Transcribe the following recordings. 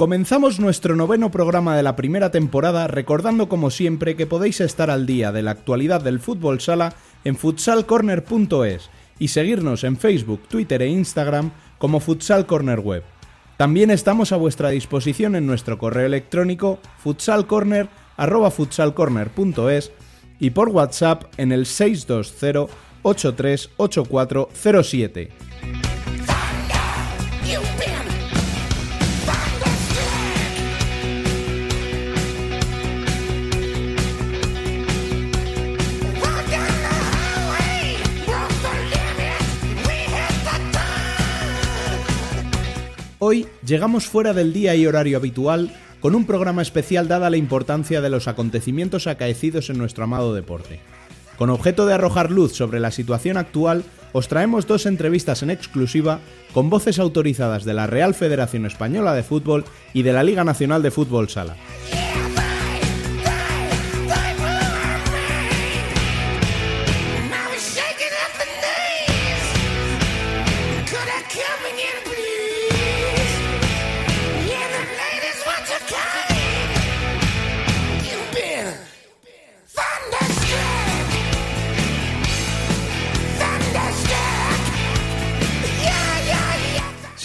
Comenzamos nuestro noveno programa de la primera temporada recordando como siempre que podéis estar al día de la actualidad del fútbol sala en futsalcorner.es y seguirnos en Facebook, Twitter e Instagram como Futsal Corner Web. También estamos a vuestra disposición en nuestro correo electrónico futsalcorner@futsalcorner.es y por WhatsApp en el 620 838407. Llegamos fuera del día y horario habitual con un programa especial dada la importancia de los acontecimientos acaecidos en nuestro amado deporte. Con objeto de arrojar luz sobre la situación actual, os traemos dos entrevistas en exclusiva con voces autorizadas de la Real Federación Española de Fútbol y de la Liga Nacional de Fútbol Sala.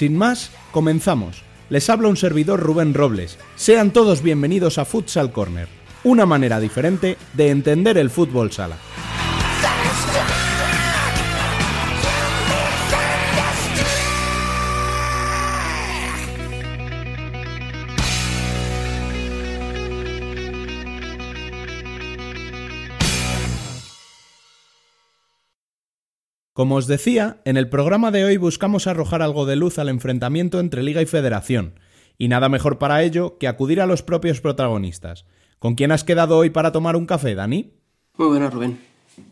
Sin más, comenzamos. Les habla un servidor Rubén Robles. Sean todos bienvenidos a Futsal Corner, una manera diferente de entender el fútbol sala. Como os decía, en el programa de hoy buscamos arrojar algo de luz al enfrentamiento entre Liga y Federación, y nada mejor para ello que acudir a los propios protagonistas. ¿Con quién has quedado hoy para tomar un café, Dani? Muy bueno, Rubén.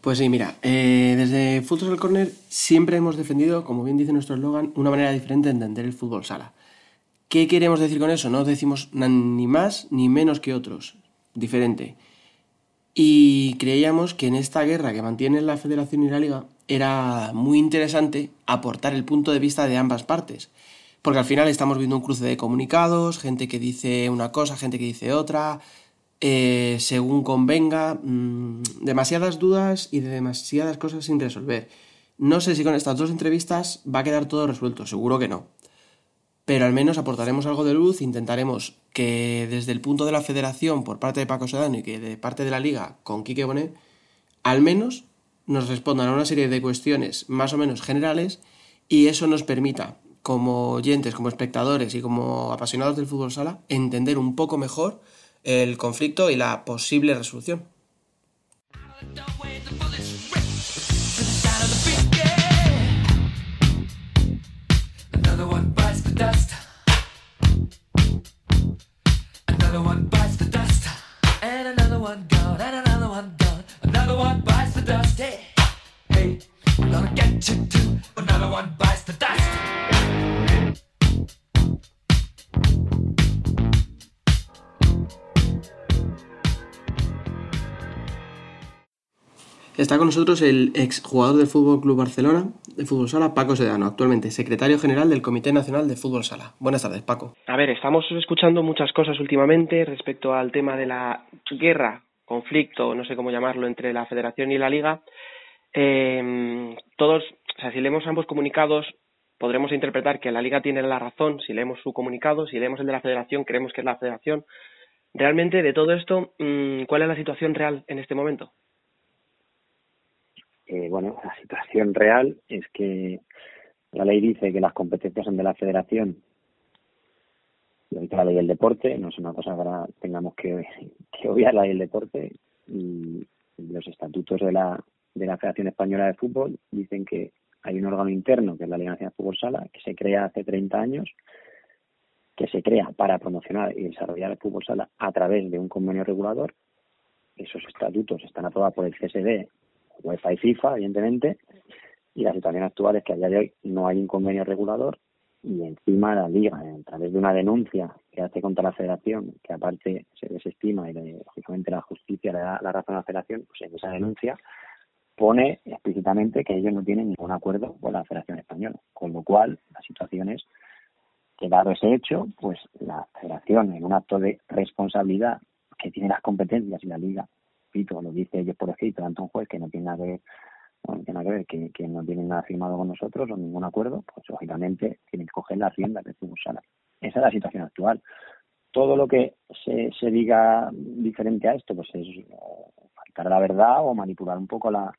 Pues sí, mira, eh, desde Futsal Corner siempre hemos defendido, como bien dice nuestro eslogan, una manera diferente de entender el fútbol sala. ¿Qué queremos decir con eso? No decimos ni más ni menos que otros, diferente. Y creíamos que en esta guerra que mantienen la Federación y la Liga era muy interesante aportar el punto de vista de ambas partes. Porque al final estamos viendo un cruce de comunicados, gente que dice una cosa, gente que dice otra, eh, según convenga, mm, demasiadas dudas y de demasiadas cosas sin resolver. No sé si con estas dos entrevistas va a quedar todo resuelto, seguro que no. Pero al menos aportaremos algo de luz, intentaremos que desde el punto de la federación por parte de Paco Sedano y que de parte de la liga con Quique Bonet, al menos nos respondan a una serie de cuestiones más o menos generales y eso nos permita, como oyentes, como espectadores y como apasionados del fútbol sala, entender un poco mejor el conflicto y la posible resolución. Another one bites the dust, and another one gone, and another one gone. Another one bites the dust. Hey, hey, I'm gonna get you too. Another one bites the dust. Está con nosotros el exjugador del Fútbol Club Barcelona de Fútbol Sala, Paco Sedano, actualmente secretario general del Comité Nacional de Fútbol Sala. Buenas tardes, Paco. A ver, estamos escuchando muchas cosas últimamente respecto al tema de la guerra, conflicto, no sé cómo llamarlo, entre la Federación y la Liga. Eh, todos, o sea, si leemos ambos comunicados, podremos interpretar que la Liga tiene la razón si leemos su comunicado, si leemos el de la Federación, creemos que es la Federación. Realmente, de todo esto, mm, ¿cuál es la situación real en este momento? Eh, bueno, la situación real es que la ley dice que las competencias son de la federación y la ley del deporte, no es una cosa que ahora tengamos que, que obviar la ley del deporte los estatutos de la, de la Federación Española de Fútbol dicen que hay un órgano interno que es la Liga de Fútbol Sala, que se crea hace 30 años, que se crea para promocionar y desarrollar el fútbol sala a través de un convenio regulador. Esos estatutos están aprobados por el CSD, UEFA y FIFA, evidentemente, y la situación actual es que a día de hoy no hay un convenio regulador y encima la liga, a través de una denuncia que hace contra la federación, que aparte se desestima y lógicamente la justicia le da la razón a la federación, pues en esa denuncia pone explícitamente que ellos no tienen ningún acuerdo con la Federación Española, con lo cual la situación es que dado ese hecho, pues la Federación en un acto de responsabilidad que tiene las competencias y la Liga, pito, lo dice ellos por escrito ante un juez que no tiene nada que ver tiene nada que ver, que, no tienen nada firmado con nosotros o ningún acuerdo, pues lógicamente tienen que coger la hacienda de fútbol sala. Esa es la situación actual. Todo lo que se, se diga diferente a esto, pues es faltar a la verdad o manipular un poco la,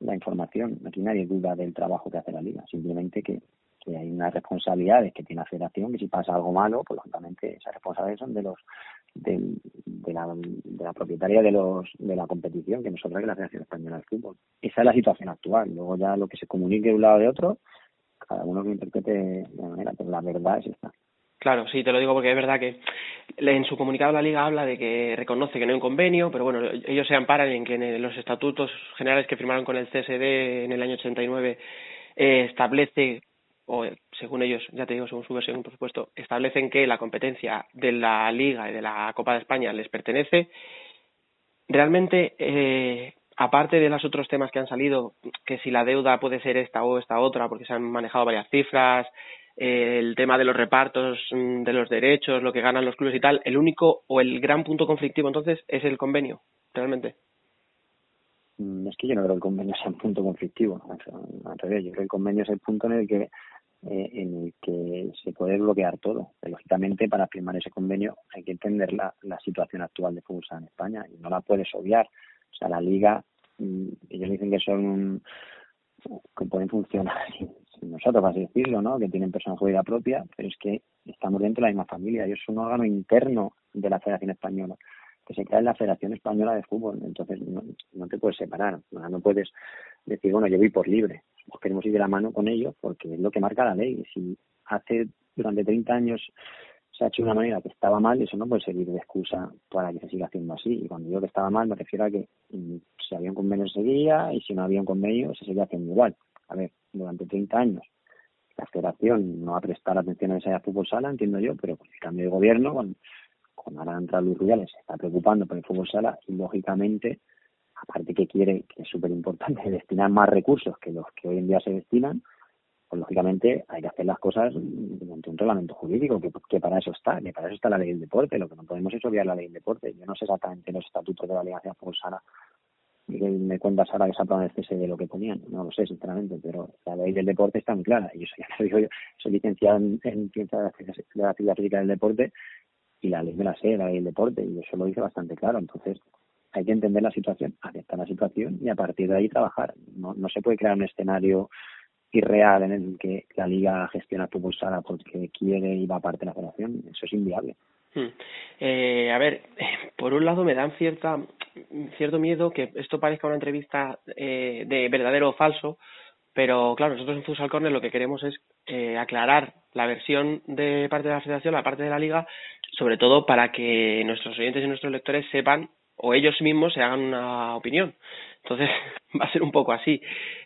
la información. Aquí nadie duda del trabajo que hace la liga, simplemente que, que hay unas responsabilidades que tiene la federación, que si pasa algo malo, pues lógicamente esas responsabilidades son de los de, de, la, de la propietaria de los de la competición, que nosotros es la Federación Española de Fútbol. Esa es la situación actual. Luego ya lo que se comunique de un lado de otro, cada uno lo interprete de una manera, pero la verdad es esta. Claro, sí, te lo digo porque es verdad que en su comunicado la Liga habla de que reconoce que no hay un convenio, pero bueno, ellos se amparan en que en los estatutos generales que firmaron con el CSD en el año 89 eh, establece o según ellos, ya te digo, según su versión, por supuesto, establecen que la competencia de la Liga y de la Copa de España les pertenece. Realmente, eh, aparte de los otros temas que han salido, que si la deuda puede ser esta o esta otra, porque se han manejado varias cifras, eh, el tema de los repartos mm, de los derechos, lo que ganan los clubes y tal, el único o el gran punto conflictivo entonces es el convenio, realmente. Mm, es que yo no creo que el convenio sea un punto conflictivo, al revés, yo creo que el convenio es el punto en el que eh, en el que se puede bloquear todo. lógicamente, para firmar ese convenio hay que entender la, la situación actual de fútbol en España y no la puedes obviar. O sea, la liga, mm, ellos dicen que son que pueden funcionar sin, nosotros, así decirlo, ¿no? Que tienen personalidad propia, pero es que estamos dentro de la misma familia. Ellos son un órgano interno de la Federación Española que se crea en la Federación Española de Fútbol. Entonces, no, no te puedes separar. No puedes decir, bueno, yo voy por libre. Pues queremos ir de la mano con ellos porque es lo que marca la ley. Si hace durante 30 años se ha hecho de una manera que estaba mal, eso no puede servir de excusa para que se siga haciendo así. Y cuando digo que estaba mal, me refiero a que mm, si había un convenio se seguía y si no había un convenio se seguía haciendo igual. A ver, durante 30 años la federación no va a prestar atención a esa fútbol sala, entiendo yo, pero con el cambio de gobierno, con, con ahora Luis Rubiales, se está preocupando por el fútbol sala y lógicamente aparte que quiere, que es súper importante, destinar más recursos que los que hoy en día se destinan, pues lógicamente hay que hacer las cosas mediante un reglamento jurídico, que, para eso está, que para eso está la ley del deporte, lo que no podemos es obviar la ley del deporte. Yo no sé exactamente los estatutos de la Liga Fútbol Sala, y que me cuentas ahora que se ha el CSE de lo que ponían, no lo sé sinceramente, pero la ley del deporte está muy clara, y eso ya lo digo yo, soy licenciado en, ciencia de la actividad física del deporte, y la ley me la sé, la ley del deporte, y eso lo dice bastante claro, entonces hay que entender la situación, aceptar la situación y a partir de ahí trabajar. No, no se puede crear un escenario irreal en el que la liga gestiona tu sala porque quiere y va aparte de la federación. Eso es inviable. Hmm. Eh, a ver, por un lado me dan cierta cierto miedo que esto parezca una entrevista eh, de verdadero o falso, pero claro, nosotros en Futsal Corner lo que queremos es eh, aclarar la versión de parte de la federación, la parte de la liga, sobre todo para que nuestros oyentes y nuestros lectores sepan o ellos mismos se hagan una opinión. Entonces va a ser un poco así.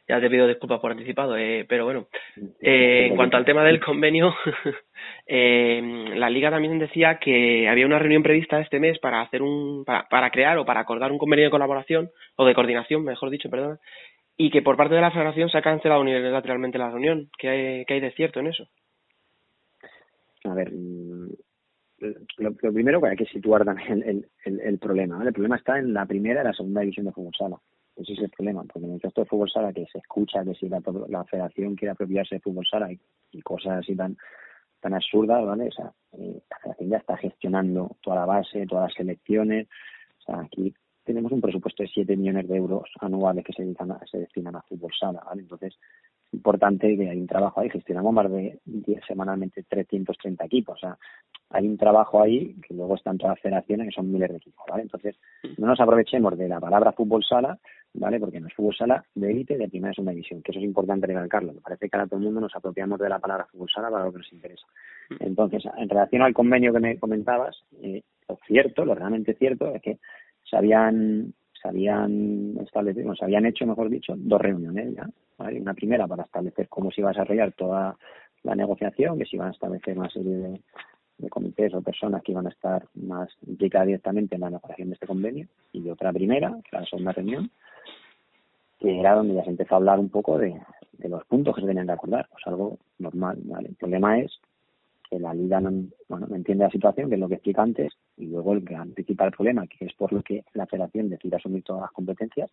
Ya te pido disculpas por anticipado, eh, pero bueno. Eh, en cuanto al tema del convenio, eh, la liga también decía que había una reunión prevista este mes para hacer un, para, para crear o para acordar un convenio de colaboración o de coordinación, mejor dicho, perdón, y que por parte de la Federación se ha cancelado unilateralmente la reunión. ¿Qué hay, qué hay de cierto en eso? A ver, lo, primero que hay que situar también el, el, problema. El problema está en la primera y la segunda división de fútbol sala. Ese es el problema, porque en el resto de fútbol sala que se escucha que si la, la federación quiere apropiarse de fútbol sala y, cosas así tan tan absurdas, ¿vale? O sea, eh, la federación ya está gestionando toda la base, todas las selecciones. O sea, aquí tenemos un presupuesto de 7 millones de euros anuales que se, se destinan a fútbol sala, ¿vale? Entonces, importante que hay un trabajo ahí. Gestionamos más de 10 semanalmente 330 equipos. O sea, hay un trabajo ahí que luego están todas las federaciones que son miles de equipos, ¿vale? Entonces, no nos aprovechemos de la palabra fútbol sala ¿vale? Porque no es fútbol sala de élite de primera segunda división, que eso es importante recalcarlo. Me parece que ahora todo el mundo nos apropiamos de la palabra fútbol sala para lo que nos interesa. Entonces, en relación al convenio que me comentabas, eh, lo cierto, lo realmente cierto es que se habían, se habían establecido, se habían hecho, mejor dicho, dos reuniones ya. Una primera para establecer cómo se iba a desarrollar toda la negociación, que se iban a establecer una serie de, comités o personas que iban a estar más implicadas directamente en la elaboración de este convenio, y otra primera, la segunda reunión, que era donde ya se empezó a hablar un poco de, los puntos que se tenían que acordar, pues algo normal. El problema es que la liga no, bueno, no entiende la situación, que es lo que explica antes, y luego el gran principal problema, que es por lo que la federación decide asumir todas las competencias,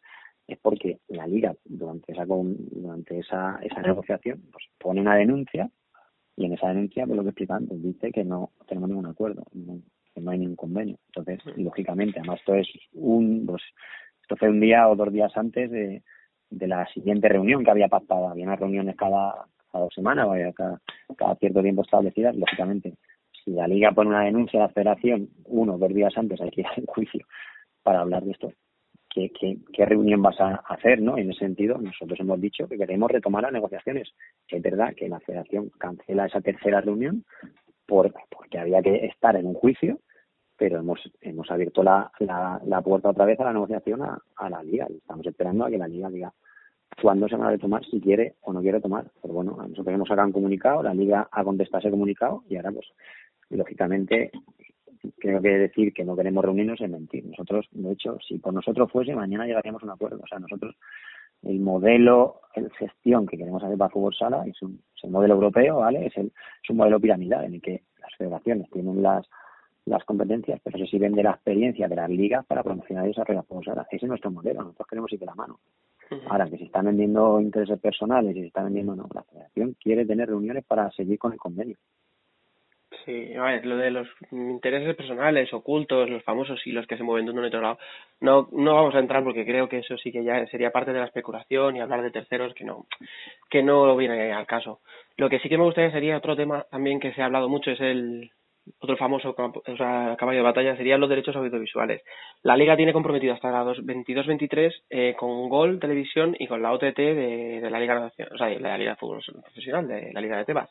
es porque la liga durante esa durante esa, esa negociación pues pone una denuncia y en esa denuncia pues lo que explica antes dice que no tenemos ningún acuerdo que no hay ningún convenio. Entonces lógicamente además esto es un pues esto fue un día o dos días antes de, de la siguiente reunión que había pactado. Había unas reuniones cada, cada dos semanas, cada, cada cierto tiempo establecidas. Lógicamente, si la Liga pone una denuncia a la Federación uno o dos días antes, hay que ir al juicio para hablar de esto. ¿Qué, qué, reunión vas a hacer? ¿no? En ese sentido, nosotros hemos dicho que queremos retomar las negociaciones. Es verdad que la Federación cancela esa tercera reunión por, porque había que estar en un juicio pero hemos hemos abierto la, la, puerta otra vez a la negociación a, la liga estamos esperando a que la liga diga cuándo se van a tomar, si quiere o no quiere tomar. Pero bueno, nosotros hemos sacado un comunicado, la liga ha contestado ese comunicado y ahora pues lógicamente creo que decir que no queremos reunirnos es mentir. Nosotros, de hecho, si por nosotros fuese, mañana llegaríamos a un acuerdo. O sea, nosotros el modelo de gestión que queremos hacer para fútbol sala es, un, es el modelo europeo, ¿vale? Es, el, es un modelo piramidal en el que las federaciones tienen las las competencias, pero se sirven de la experiencia de las ligas para promocionar y desarrollar juegos. ese es nuestro modelo, nosotros queremos ir de la mano. Ahora, que se están vendiendo intereses personales y se están vendiendo, no, la federación quiere tener reuniones para seguir con el convenio. Sí, a ver, lo de los intereses personales, ocultos, los famosos y los que se mueven de en otro lado, no, no vamos a entrar porque creo que eso sí que ya sería parte de la especulación y hablar de terceros que no, que no viene al caso. Lo que sí que me gustaría sería otro tema también que se ha hablado mucho, es el, otro famoso o sea, caballo de batalla serían los derechos audiovisuales. La liga tiene comprometido hasta la 22-23 eh, con Gol Televisión y con la OTT de, la Liga o sea, de la Liga de Fútbol Profesional, de la Liga de Tebas.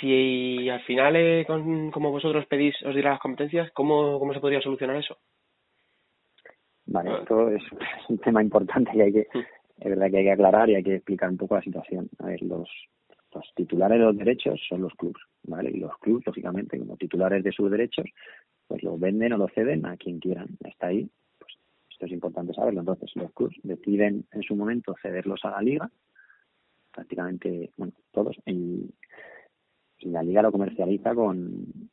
Si al final, eh, como vosotros pedís, os dirá las competencias, ¿cómo, ¿cómo se podría solucionar eso? Vale, esto es un tema importante y hay que, mm. es verdad que hay que aclarar y hay que explicar un poco la situación. A ver, los, los titulares de los derechos son los clubes, ¿vale? Y los clubes, lógicamente, como titulares de sus derechos, pues los venden o los ceden a quien quieran. Está ahí, pues esto es importante saberlo. Entonces, los clubes deciden en su momento cederlos a la liga, prácticamente, bueno, todos, y, la liga lo comercializa con,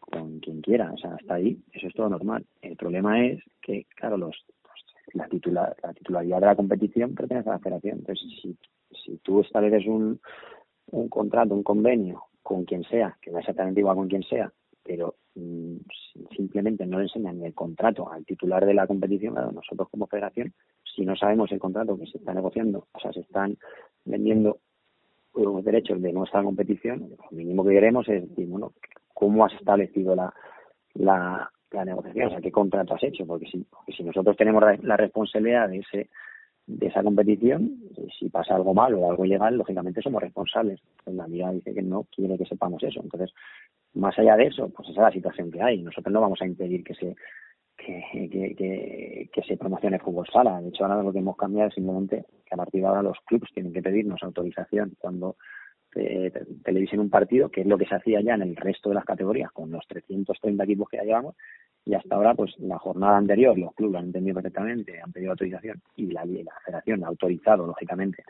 con quien quiera, o sea, hasta ahí, eso es todo normal. El problema es que, claro, los, la, titular, la titularidad de la competición pertenece a la federación. Entonces, si, si tú estableces un, un contrato, un convenio con quien sea, que no exactamente igual con quien sea, pero mm, simplemente no le enseñan ni el contrato al titular de la competición, nosotros como federación, si no sabemos el contrato que se está negociando, o sea, se están vendiendo los derechos de nuestra competición, lo mínimo que queremos es decir, bueno, ¿cómo has establecido la, la, la negociación? O sea, ¿qué contrato has hecho? Porque si, si nosotros tenemos la responsabilidad de ese de esa competición, si pasa algo malo o algo ilegal, lógicamente somos responsables. la liga dice que no quiere que sepamos eso. Entonces, más allá de eso, pues esa es la situación que hay. Nosotros no vamos a impedir que se que, que, que, se promocione fútbol sala. De hecho, ahora lo que hemos cambiado es simplemente que a partir de ahora los clubes tienen que pedirnos autorización cuando eh, televisen un partido, que es lo que se hacía ya en el resto de las categorías con los 330 equipos que ya llevamos, y hasta ahora, pues la jornada anterior, los clubes lo han entendido perfectamente, han pedido autorización y la, la federación ha autorizado, lógicamente,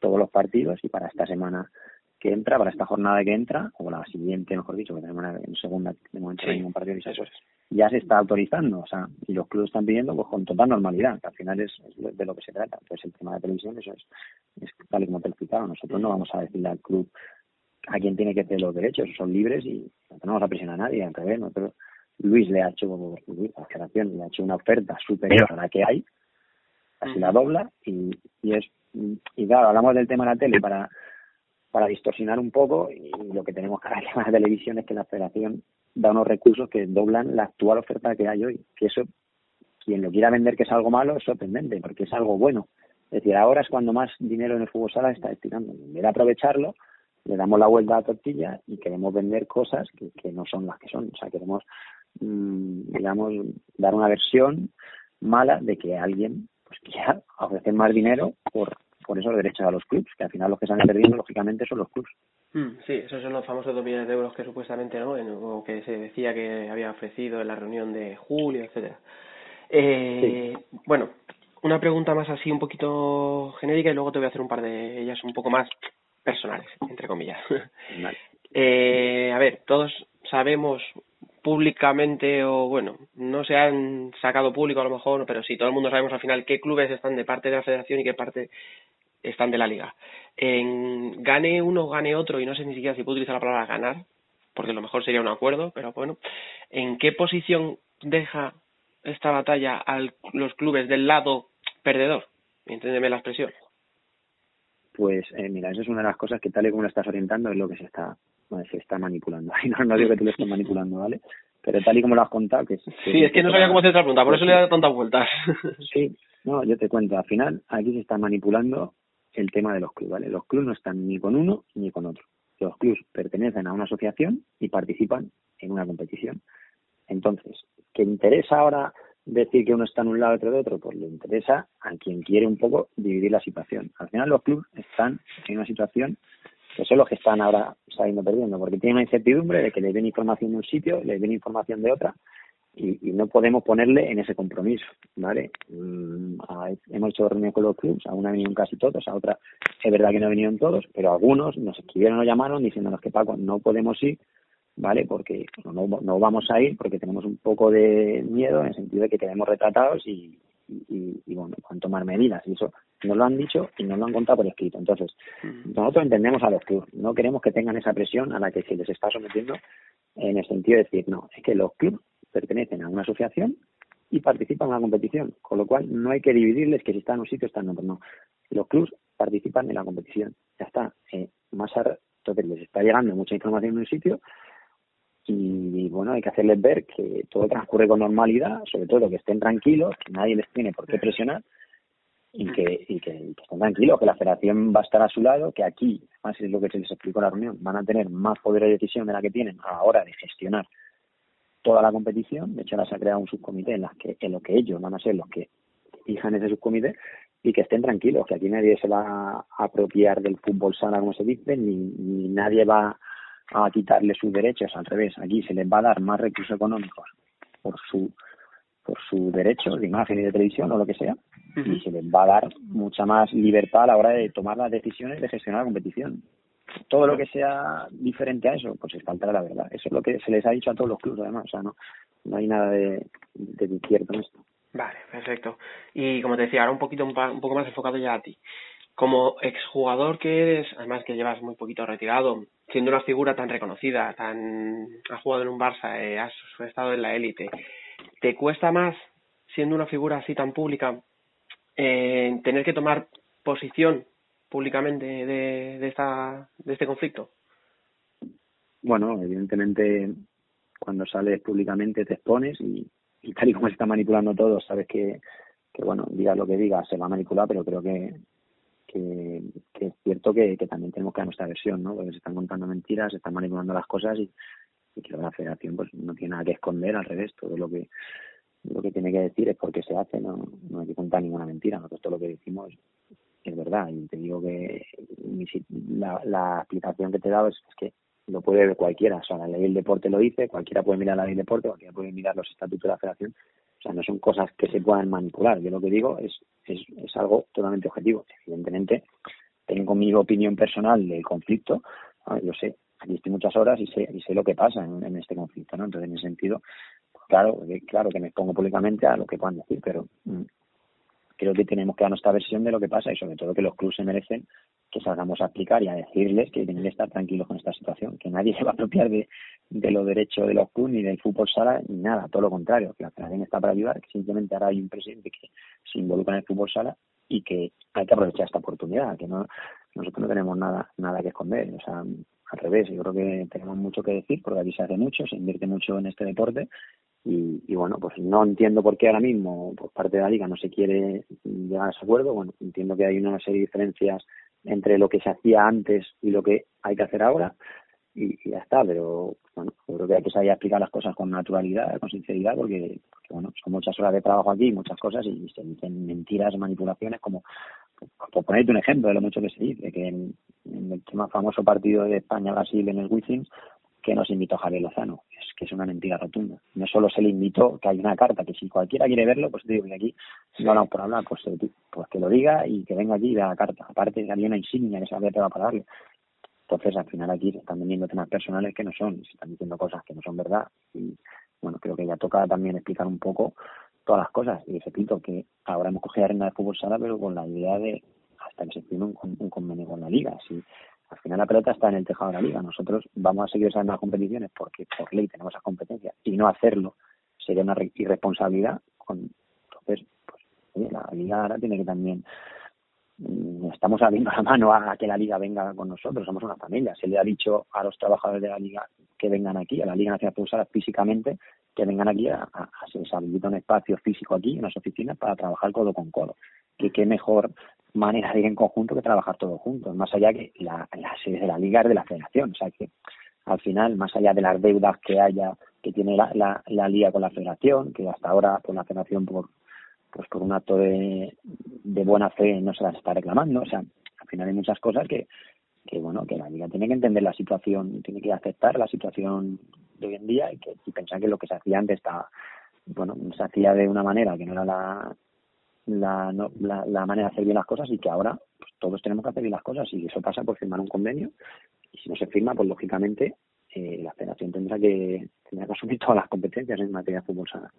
todos los partidos y para esta semana que entra, para esta jornada que entra, o la siguiente, mejor dicho, que tenemos en segunda, de momento sí, un partido eso ya se está autorizando, o sea, y los clubes están pidiendo pues con total normalidad, que al final es, de lo que se trata. Entonces el tema de televisión, eso es, es tal y como te he explicado, nosotros no vamos a decirle al club a quién tiene que tener los derechos, son libres y no vamos a presionar a nadie, al revés, nosotros Luis le ha hecho, la federación le ha hecho una oferta superior a la que hay, así la dobla y, y es, y claro, hablamos del tema de la tele para, para distorsionar un poco y lo que tenemos que hacer en la televisión es que la federación da unos recursos que doblan la actual oferta que hay hoy, que eso quien lo quiera vender que es algo malo es sorprendente, porque es algo bueno. Es decir, ahora es cuando más dinero en el fútbol sala está destinando. En vez de aprovecharlo, le damos la vuelta a la tortilla y queremos vender cosas que, que no son las que son. O sea, queremos, mm, digamos, dar una versión mala de que alguien pues quiera ofrecer más dinero por, por esos derechos a los clubes, que al final los que están perdiendo, lógicamente, son los clubes. Mm, sí, esos son los famosos dos millones de euros que supuestamente, ¿no? En, o que se decía que había ofrecido en la reunión de julio, etcétera. Eh, Bueno, una pregunta más así un poquito genérica y luego te voy a hacer un par de ellas un poco más personales, entre comillas. eh, a ver, todos sabemos públicamente o bueno, no se han sacado público a lo mejor, pero sí, todo el mundo sabemos al final qué clubes están de parte de la federación y qué parte están de la liga. En gane uno, gane otro, y no sé ni siquiera si puedo utilizar la palabra ganar, porque lo mejor sería un acuerdo, pero bueno, ¿en qué posición deja esta batalla a los clubes del lado perdedor? Entiéndeme la expresión. Pues eh, mira, esa es una de las cosas que tal y como lo estás orientando es lo que se está se está manipulando. no, no digo que tú lo estés manipulando, ¿vale? Pero tal y como lo has contado, que, Sí, es que no sabía cómo hacer esta pregunta, por eso le he dado tantas vueltas. sí, no, yo te cuento, al final aquí se está manipulando el tema de los clubes, ¿vale? Los clubes no están ni con uno ni con otro. Los clubes pertenecen a una asociación y participan en una competición. Entonces, ¿qué interesa ahora decir que uno está en un lado y otro de otro? Pues le interesa a quien quiere un poco dividir la situación. Al final los clubes están en una situación que son los que están ahora saliendo perdiendo, porque tienen una incertidumbre de que les den información de un sitio, les den información de otra, y, no podemos ponerle en ese compromiso, ¿vale? Mm, hemos hecho reuniones con los clubes, a una venido casi todos, a otra es verdad que no vinieron todos, pero algunos nos escribieron o llamaron diciéndonos que Paco no podemos ir, ¿vale? Porque no, no vamos a ir porque tenemos un poco de miedo en el sentido de que quedemos retratados y, y, y, bueno, a tomar medidas. Y eso nos lo han dicho y nos lo han contado por escrito. Entonces, nosotros entendemos a los clubes. No queremos que tengan esa presión a la que se les está sometiendo en el sentido de decir, no, es que los clubes pertenecen a una asociación y participan en una competición. Con lo cual, no hay que dividirles que si están en un sitio, están en otro. No. Los clubes participan en la competición. Ya está. Eh, más entonces les está llegando mucha información en un sitio y bueno, hay que hacerles ver que todo transcurre con normalidad, sobre todo que estén tranquilos, que nadie les tiene por qué presionar y que, y que, estén tranquilos, que la federación va a estar a su lado, que aquí, además es lo que se les explicó en la reunión, van a tener más poder de decisión de la que tienen a la hora de gestionar toda la competición. De hecho, ahora se ha creado un subcomité en, las que, en lo que ellos van a ser los que fijan ese subcomité y que estén tranquilos, que aquí nadie se va a apropiar del fútbol sala, como se dice, ni, ni nadie va a quitarle sus derechos, al revés, aquí se les va a dar más recursos económicos por su por su derecho de imagen y de televisión o lo que sea, y se les va a dar mucha más libertad a la hora de tomar las decisiones de gestionar la competición. Todo lo que sea diferente a eso, pues es falta la verdad. Eso es lo que se les ha dicho a todos los clubes, además. O sea, no, no hay nada de, de cierto en esto. Vale, perfecto. Y como te decía, ahora un poquito un, poco más enfocado ya a ti. Como exjugador que eres, además que llevas muy poquito retirado, siendo una figura tan reconocida, tan has jugado en un Barça, eh, has estado en la élite, ¿te cuesta más, siendo una figura así tan pública, eh, tener que tomar posición públicamente de, de, esta, de este conflicto? Bueno, evidentemente cuando sales públicamente te expones y, y tal y como se está manipulando todo, sabes que, bueno, digas lo que digas, se va a manipular, pero creo que, que, es cierto que, que, también tenemos que dar nuestra versión, ¿no? Porque se están contando mentiras, se están manipulando las cosas y, y que la federación pues no tiene nada que esconder, al revés, todo lo que lo que tiene que decir es porque se hace, no, no hay que contar ninguna mentira, nosotros todo lo que decimos es verdad y te digo que la, la explicación que te he dado es, es que lo puede ver cualquiera, o sea, la ley del deporte lo dice, cualquiera puede mirar la ley del deporte, cualquiera puede mirar los estatutos de la federación, sea, no son cosas que se puedan manipular, yo lo que digo es, es, es algo totalmente objetivo, evidentemente tengo mi opinión personal del conflicto, yo sé, aquí estoy muchas horas y sé, y sé lo que pasa en, en este conflicto, ¿no? Entonces, en ese sentido, claro, claro que me pongo públicamente a lo que puedan decir, pero mm, creo que tenemos que dar nuestra versión de lo que pasa y sobre todo que los clubes se merecen que salgamos a explicar y a decirles que tienen que estar tranquilos con esta situación, que nadie se va a apropiar de, de los derechos de los clubes ni del fútbol sala ni nada, todo lo contrario, que la federación está para ayudar, que simplemente ahora hay un presidente que se involucra en el fútbol sala y que hay que aprovechar esta oportunidad, que no nosotros no tenemos nada nada que esconder, o sea, al revés, yo creo que tenemos mucho que decir porque aquí se hace mucho, se invierte mucho en este deporte Y, bueno, pues no entiendo por qué ahora mismo por parte de la liga no se quiere llegar a ese acuerdo. Bueno, entiendo que hay una serie de diferencias entre lo que se hacía antes y lo que hay que hacer ahora y, ya está, pero bueno, creo que hay que saber explicar las cosas con naturalidad, con sinceridad, porque, bueno, son muchas horas de trabajo aquí, muchas cosas y se dicen mentiras, manipulaciones, como por ponerte un ejemplo de lo mucho que se dice, que en, el tema famoso partido de España-Brasil en el Wizzing, que nos invitó Javier Lozano. Es que es una mentira rotunda. No solo se le invitó, que hay una carta, que si cualquiera quiere verlo, pues digo que aquí no hablamos por hablar, pues, eh, pues que lo diga y que venga aquí y vea la carta. Aparte, había una insignia que se había pegado para darle. Entonces, al final aquí se están vendiendo temas personales que no son, se están diciendo cosas que no son verdad. Y bueno, creo que ya toca también explicar un poco todas las cosas. Y repito que ahora hemos cogido arena de fútbol sala, pero con la idea de hasta que se firme un, un convenio con la liga. Si al final la pelota está en el tejado de la liga. Nosotros vamos a seguir esas competiciones porque por ley tenemos esas competencias y no hacerlo sería una irresponsabilidad. entonces, pues, la liga ahora tiene que también mm, estamos abriendo la mano a, que la liga venga con nosotros, somos una familia. Se le ha dicho a los trabajadores de la liga que vengan aquí, a la Liga Nacional físicamente, que vengan aquí a, a, un espacio físico aquí en las oficinas para trabajar codo con codo. Que qué mejor manera de ir en conjunto que trabajar todos juntos, más allá que la, la sede de la liga es de la federación, o sea que al final, más allá de las deudas que haya, que tiene la, la, la liga con la federación, que hasta ahora pues la federación por pues por un acto de, de buena fe no se las está reclamando, o sea, al final hay muchas cosas que, que bueno, que la liga tiene que entender la situación, tiene que aceptar la situación de hoy en día y que y pensar que lo que se hacía antes está, bueno, se hacía de una manera que no era la, la, la, manera de hacer bien las cosas y que ahora pues, todos tenemos que hacer bien las cosas y eso pasa por firmar un convenio y si no se firma, pues lógicamente eh, la federación tendrá que, tendrá que asumir todas las competencias en materia de fútbol sala.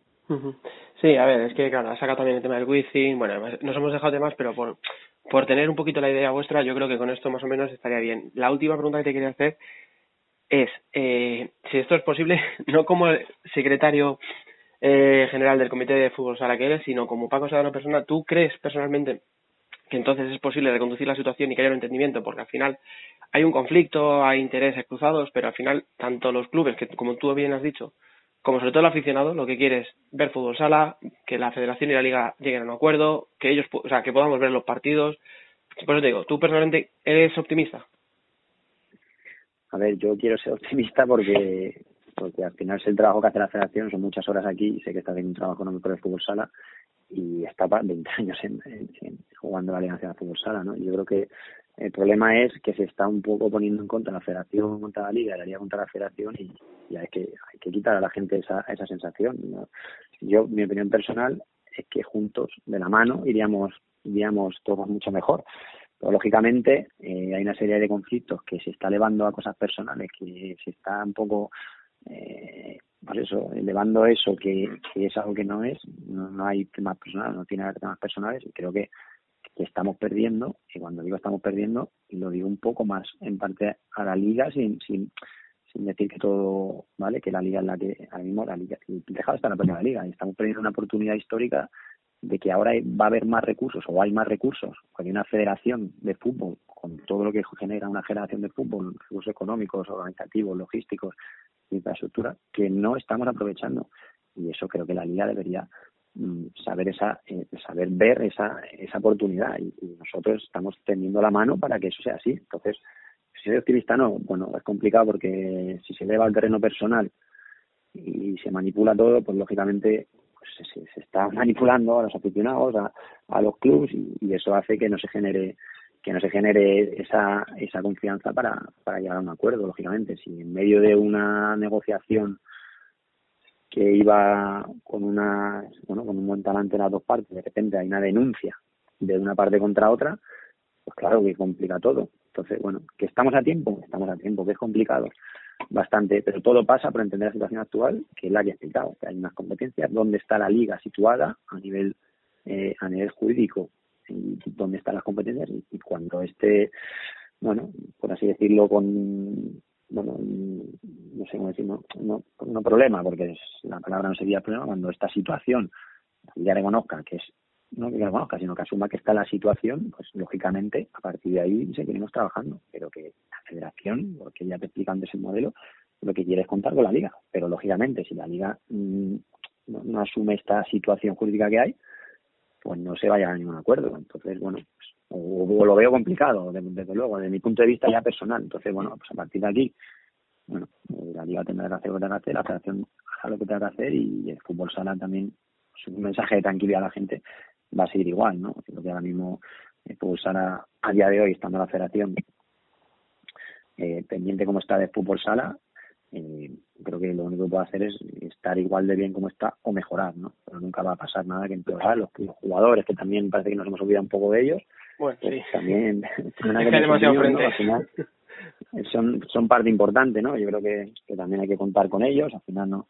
Sí, a ver, es que claro, ha sacado también el tema del wifi, bueno, nos hemos dejado temas, pero por, por tener un poquito la idea vuestra, yo creo que con esto más o menos estaría bien. La última pregunta que te quería hacer es, eh, si esto es posible, no como secretario eh, general del Comité de Fútbol Sala que eres, sino como Paco Sadano persona, ¿tú crees personalmente que entonces es posible reconducir la situación y que haya un entendimiento? Porque al final hay un conflicto, hay intereses cruzados, pero al final tanto los clubes, que como tú bien has dicho, como sobre todo el aficionado, lo que quiere es ver fútbol sala, que la federación y la liga lleguen a un acuerdo, que ellos, o sea, que podamos ver los partidos. Por eso te digo, ¿tú personalmente eres optimista? A ver, yo quiero ser optimista porque porque al final es el trabajo que hace la federación, son muchas horas aquí, sé que está haciendo un trabajo económico de fútbol sala y está 20 años en, jugando la Alianza de Fútbol Sala, ¿no? Yo creo que el problema es que se está un poco poniendo en contra la federación contra la liga, la liga contra la federación y, hay que hay que quitar a la gente esa, esa sensación. Yo, mi opinión personal es que juntos, de la mano, iríamos, iríamos todos mucho mejor. Lógicamente eh, hay una serie de conflictos que se está elevando a cosas personales, que se está un poco eh, pues eso, elevando eso que, es algo que no es, no, hay temas personales, no tiene temas personales y creo que, estamos perdiendo y cuando digo estamos perdiendo lo digo un poco más en parte a la liga sin, sin, sin decir que todo, ¿vale? Que la liga es la que, ahora mismo la liga, deja de estar en la primera liga y estamos perdiendo una oportunidad histórica de que ahora va a haber más recursos o hay más recursos, hay una federación de fútbol con todo lo que genera una generación de fútbol, recursos económicos, organizativos, logísticos, infraestructura que no estamos aprovechando. Y eso creo que la liga debería mm, saber esa eh, saber ver esa esa oportunidad. Y, nosotros estamos tendiendo la mano para que eso sea así. Entonces si soy optimista no. Bueno es complicado porque si se eleva al terreno personal y se manipula todo pues lógicamente pues, se, está manipulando a los aficionados a, los clubes y, eso hace que no se genere que no se genere esa, esa confianza para, para llegar a un acuerdo, lógicamente. Si en medio de una negociación que iba con una bueno con un buen talante las dos partes, de repente hay una denuncia de una parte contra otra, pues claro que complica todo. Entonces, bueno, que estamos a tiempo, estamos a tiempo, que es complicado bastante, pero todo pasa por entender la situación actual, que es la que he explicado, que hay unas competencias, dónde está la liga situada a nivel eh, a nivel jurídico y dónde están las competencias y, cuando esté, bueno, por así decirlo, con, bueno, no sé cómo decir, no, no, problema, porque es, la palabra no sería problema, cuando esta situación ya reconozca que es, no que reconozca, sino que asuma que está la situación, pues lógicamente a partir de ahí seguiremos trabajando, pero que la federación, porque ya te explican de ese modelo, lo que quiere es contar con la liga, pero lógicamente si la liga mm, no, asume esta situación jurídica que hay, pues no se va a llegar a ningún acuerdo. Entonces, bueno, pues, o, lo veo complicado, desde, luego, desde mi punto de vista ya personal. Entonces, bueno, pues a partir de aquí, bueno, la liga tendrá que hacer lo que tenga que hacer, la federación hará lo que tenga que hacer y el fútbol sala también, su pues, mensaje de tranquilidad a la gente va a seguir igual, ¿no? Creo que ahora mismo el fútbol sala, a día de hoy, estando la federación eh, pendiente como está de fútbol sala, eh, creo que lo único que puede hacer es estar igual de bien como está o mejorar, ¿no? Pero nunca va a pasar nada que empeorar. Los, los jugadores, que también parece que nos hemos olvidado un poco de ellos, bueno, pues también al final son, son parte importante, ¿no? Yo creo que, que también hay que contar con ellos, al final no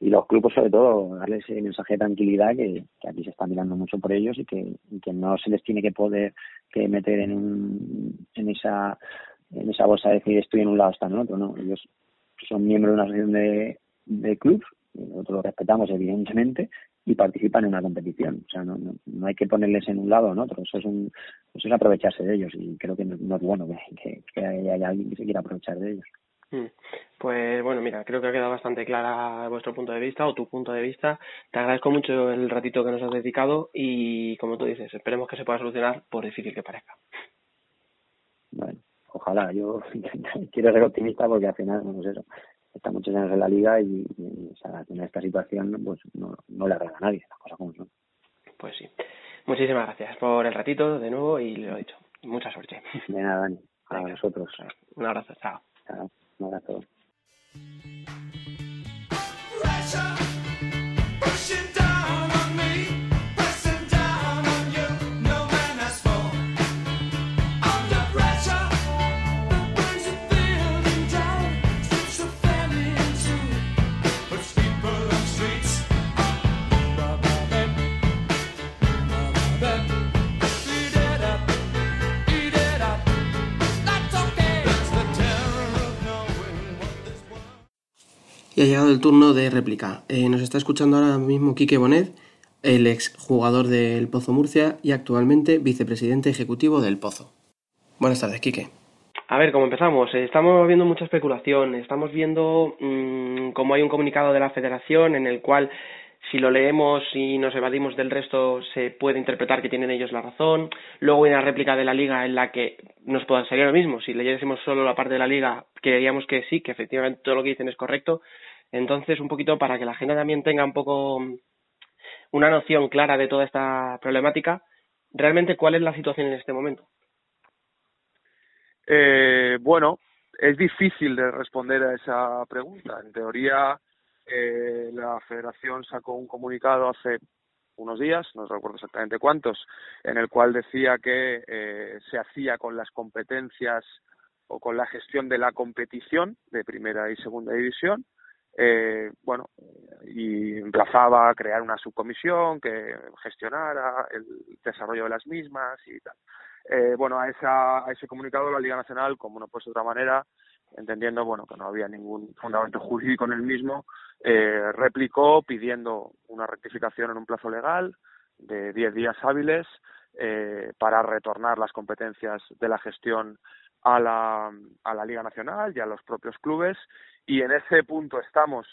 y los clubes sobre todo darles ese mensaje de tranquilidad que, aquí se está mirando mucho por ellos y que, que no se les tiene que poder que meter en un, en esa en esa bolsa de decir estoy en un lado está en el otro no ellos son miembros de una asociación de, de clubs nosotros lo respetamos evidentemente y participan en una competición. O sea no, no, hay que ponerles en un lado o en otro. Eso es un eso es aprovecharse de ellos y creo que no, es bueno que, que haya alguien que se quiera aprovechar de ellos. Pues bueno, mira, creo que ha quedado bastante clara vuestro punto de vista o tu punto de vista. Te agradezco mucho el ratito que nos has dedicado y, como tú dices, esperemos que se pueda solucionar por difícil que parezca. Bueno, ojalá. Yo quiero ser optimista porque al final, no eso, está muchos años en la liga y, en esta situación pues no, no le agrada a nadie, las cosas como son. Pues sí. Muchísimas gracias por el ratito de nuevo y lo he dicho. Mucha suerte. De nada, Dani. A nosotros. Un abrazo. Chao. Chao. Un. Y ha llegado el turno de réplica. Eh, nos está escuchando ahora mismo Quique Bonet, el ex jugador del Pozo Murcia y actualmente vicepresidente ejecutivo del Pozo. Buenas tardes, Quique. A ver, ¿cómo empezamos? Eh, estamos viendo mucha especulación. Estamos viendo mmm, cómo hay un comunicado de la Federación en el cual si lo leemos y nos evadimos del resto, se puede interpretar que tienen ellos la razón. Luego hay una réplica de la liga en la que nos pueda sería lo mismo. Si leyésemos solo la parte de la liga, creeríamos que sí, que efectivamente todo lo que dicen es correcto. Entonces, un poquito para que la gente también tenga un poco una noción clara de toda esta problemática, realmente, ¿cuál es la situación en este momento? Eh, bueno, es difícil de responder a esa pregunta. En teoría, eh, la Federación sacó un comunicado hace unos días, no recuerdo exactamente cuántos, en el cual decía que eh, se hacía con las competencias o con la gestión de la competición de primera y segunda división eh, bueno, y emplazaba a crear una subcomisión que gestionara el desarrollo de las mismas y tal. Eh, bueno, a, esa, a ese comunicado la Liga Nacional, como no puede ser de otra manera, entendiendo bueno que no había ningún fundamento jurídico en el mismo, eh, replicó pidiendo una rectificación en un plazo legal de 10 días hábiles eh, para retornar las competencias de la gestión a la, a la Liga Nacional y a los propios clubes y en ese punto estamos.